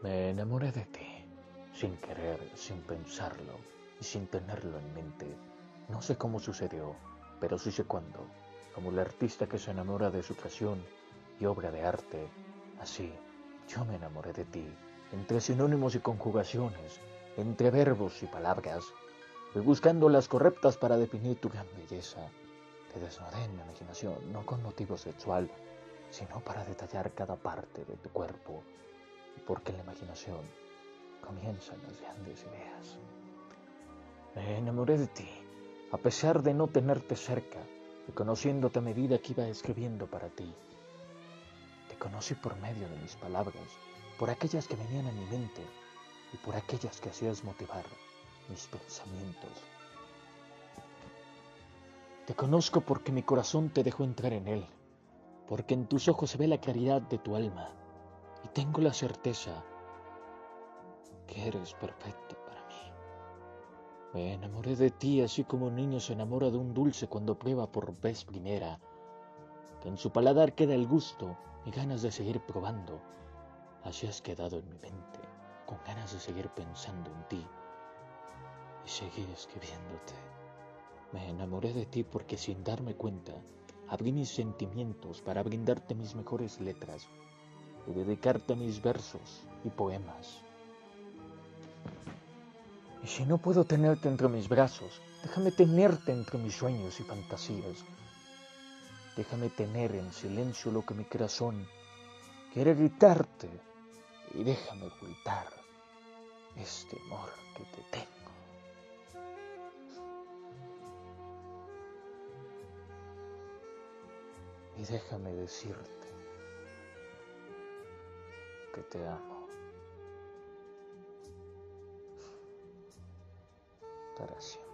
Me enamoré de ti, sin querer, sin pensarlo y sin tenerlo en mente. No sé cómo sucedió, pero sí sé cuándo. Como el artista que se enamora de su creación y obra de arte, así yo me enamoré de ti, entre sinónimos y conjugaciones, entre verbos y palabras. Fui buscando las correctas para definir tu gran belleza. Te desnudé en mi imaginación, no con motivo sexual, sino para detallar cada parte de tu cuerpo, porque en la imaginación comienzan las grandes ideas. Me enamoré de ti, a pesar de no tenerte cerca, y conociéndote a medida que iba escribiendo para ti. Te conocí por medio de mis palabras, por aquellas que venían a mi mente y por aquellas que hacías motivar mis pensamientos. Te conozco porque mi corazón te dejó entrar en él, porque en tus ojos se ve la claridad de tu alma tengo la certeza que eres perfecto para mí. Me enamoré de ti así como un niño se enamora de un dulce cuando prueba por vez primera, que en su paladar queda el gusto y ganas de seguir probando. Así has quedado en mi mente, con ganas de seguir pensando en ti y seguir escribiéndote. Me enamoré de ti porque sin darme cuenta, abrí mis sentimientos para brindarte mis mejores letras y dedicarte mis versos y poemas. Y si no puedo tenerte entre mis brazos, déjame tenerte entre mis sueños y fantasías. Déjame tener en silencio lo que mi corazón quiere gritarte y déjame ocultar este amor que te tengo. Y déjame decirte que te amo. Para.